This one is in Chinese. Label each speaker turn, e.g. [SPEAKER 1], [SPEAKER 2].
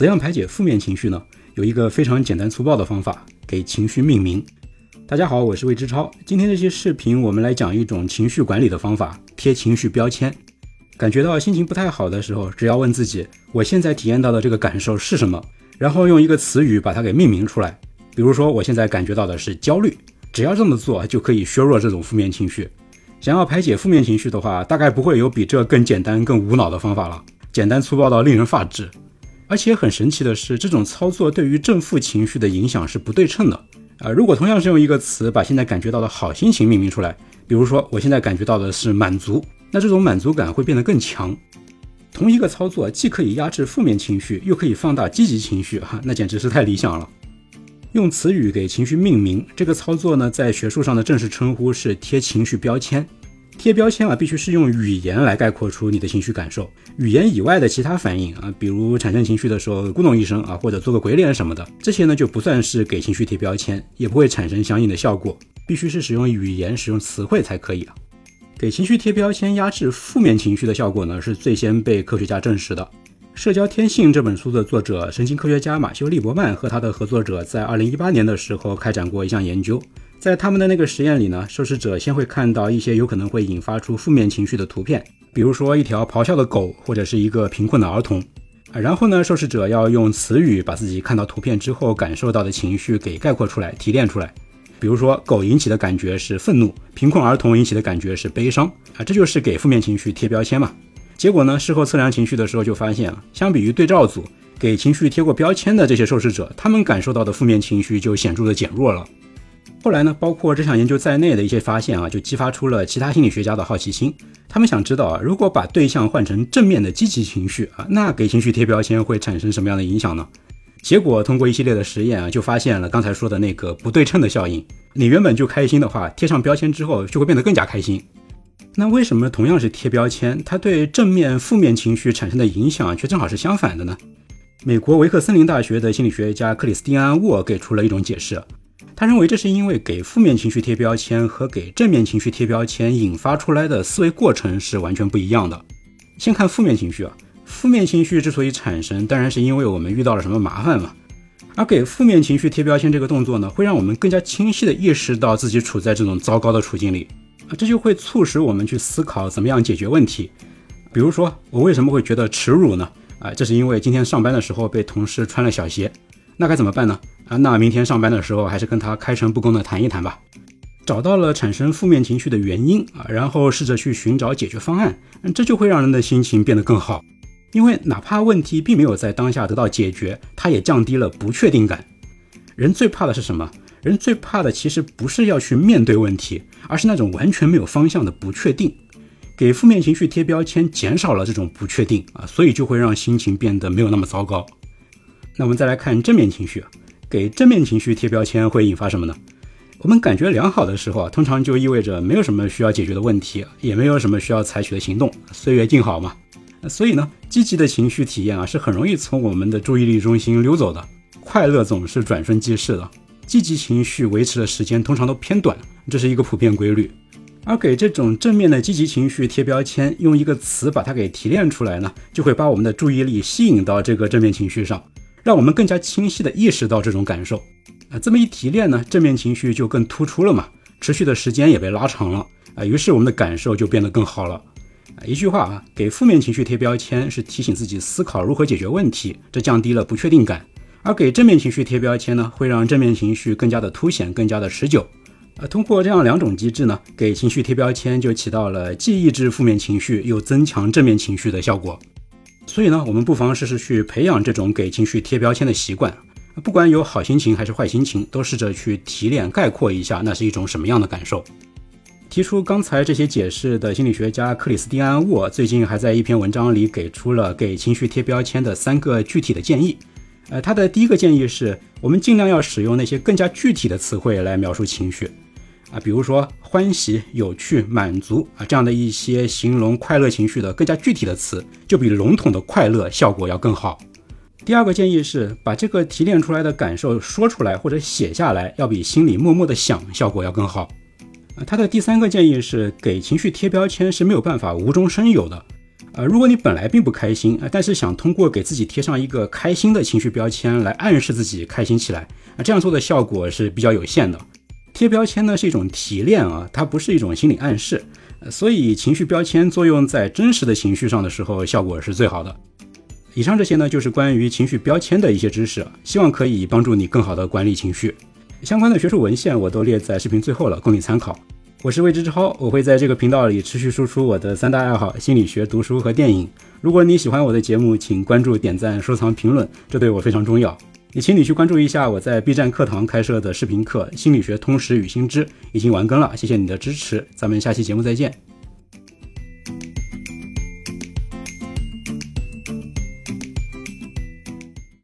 [SPEAKER 1] 怎样排解负面情绪呢？有一个非常简单粗暴的方法，给情绪命名。大家好，我是魏之超。今天这期视频，我们来讲一种情绪管理的方法——贴情绪标签。感觉到心情不太好的时候，只要问自己：我现在体验到的这个感受是什么？然后用一个词语把它给命名出来。比如说，我现在感觉到的是焦虑。只要这么做，就可以削弱这种负面情绪。想要排解负面情绪的话，大概不会有比这更简单、更无脑的方法了。简单粗暴到令人发指。而且很神奇的是，这种操作对于正负情绪的影响是不对称的。啊，如果同样是用一个词把现在感觉到的好心情命名出来，比如说我现在感觉到的是满足，那这种满足感会变得更强。同一个操作既可以压制负面情绪，又可以放大积极情绪，哈，那简直是太理想了。用词语给情绪命名，这个操作呢，在学术上的正式称呼是贴情绪标签。贴标签啊，必须是用语言来概括出你的情绪感受，语言以外的其他反应啊，比如产生情绪的时候咕咚一声啊，或者做个鬼脸什么的，这些呢就不算是给情绪贴标签，也不会产生相应的效果。必须是使用语言、使用词汇才可以啊。给情绪贴标签压制负面情绪的效果呢，是最先被科学家证实的。《社交天性》这本书的作者、神经科学家马修·利伯曼和他的合作者在2018年的时候开展过一项研究。在他们的那个实验里呢，受试者先会看到一些有可能会引发出负面情绪的图片，比如说一条咆哮的狗或者是一个贫困的儿童。啊，然后呢，受试者要用词语把自己看到图片之后感受到的情绪给概括出来、提炼出来。比如说，狗引起的感觉是愤怒，贫困儿童引起的感觉是悲伤。啊，这就是给负面情绪贴标签嘛。结果呢，事后测量情绪的时候就发现啊，相比于对照组给情绪贴过标签的这些受试者，他们感受到的负面情绪就显著的减弱了。后来呢，包括这项研究在内的一些发现啊，就激发出了其他心理学家的好奇心。他们想知道啊，如果把对象换成正面的积极情绪啊，那给情绪贴标签会产生什么样的影响呢？结果通过一系列的实验啊，就发现了刚才说的那个不对称的效应。你原本就开心的话，贴上标签之后就会变得更加开心。那为什么同样是贴标签，它对正面、负面情绪产生的影响却正好是相反的呢？美国维克森林大学的心理学家克里斯蒂安·沃给出了一种解释。他认为这是因为给负面情绪贴标签和给正面情绪贴标签引发出来的思维过程是完全不一样的。先看负面情绪啊，负面情绪之所以产生，当然是因为我们遇到了什么麻烦嘛。而给负面情绪贴标签这个动作呢，会让我们更加清晰地意识到自己处在这种糟糕的处境里，这就会促使我们去思考怎么样解决问题。比如说，我为什么会觉得耻辱呢？啊，这是因为今天上班的时候被同事穿了小鞋，那该怎么办呢？啊，那明天上班的时候还是跟他开诚布公的谈一谈吧。找到了产生负面情绪的原因啊，然后试着去寻找解决方案，这就会让人的心情变得更好。因为哪怕问题并没有在当下得到解决，它也降低了不确定感。人最怕的是什么？人最怕的其实不是要去面对问题，而是那种完全没有方向的不确定。给负面情绪贴标签，减少了这种不确定啊，所以就会让心情变得没有那么糟糕。那我们再来看正面情绪。给正面情绪贴标签会引发什么呢？我们感觉良好的时候啊，通常就意味着没有什么需要解决的问题，也没有什么需要采取的行动，岁月静好嘛。所以呢，积极的情绪体验啊，是很容易从我们的注意力中心溜走的。快乐总是转瞬即逝的，积极情绪维持的时间通常都偏短，这是一个普遍规律。而给这种正面的积极情绪贴标签，用一个词把它给提炼出来呢，就会把我们的注意力吸引到这个正面情绪上。让我们更加清晰地意识到这种感受，啊，这么一提炼呢，正面情绪就更突出了嘛，持续的时间也被拉长了，啊，于是我们的感受就变得更好了，啊，一句话啊，给负面情绪贴标签是提醒自己思考如何解决问题，这降低了不确定感，而给正面情绪贴标签呢，会让正面情绪更加的凸显，更加的持久，呃，通过这样两种机制呢，给情绪贴标签就起到了既抑制负面情绪又增强正面情绪的效果。所以呢，我们不妨试试去培养这种给情绪贴标签的习惯。不管有好心情还是坏心情，都试着去提炼、概括一下，那是一种什么样的感受。提出刚才这些解释的心理学家克里斯蒂安·沃最近还在一篇文章里给出了给情绪贴标签的三个具体的建议。呃，他的第一个建议是我们尽量要使用那些更加具体的词汇来描述情绪。啊，比如说欢喜、有趣、满足啊，这样的一些形容快乐情绪的更加具体的词，就比笼统的快乐效果要更好。第二个建议是把这个提炼出来的感受说出来或者写下来，要比心里默默的想效果要更好。啊，他的第三个建议是给情绪贴标签是没有办法无中生有的，呃，如果你本来并不开心啊，但是想通过给自己贴上一个开心的情绪标签来暗示自己开心起来啊，这样做的效果是比较有限的。贴标签呢是一种提炼啊，它不是一种心理暗示，所以情绪标签作用在真实的情绪上的时候，效果是最好的。以上这些呢，就是关于情绪标签的一些知识，希望可以帮助你更好的管理情绪。相关的学术文献我都列在视频最后了，供你参考。我是未知之超，我会在这个频道里持续输出我的三大爱好：心理学、读书和电影。如果你喜欢我的节目，请关注、点赞、收藏、评论，这对我非常重要。也请你去关注一下我在 B 站课堂开设的视频课《心理学通识与新知》，已经完更了。谢谢你的支持，咱们下期节目再见。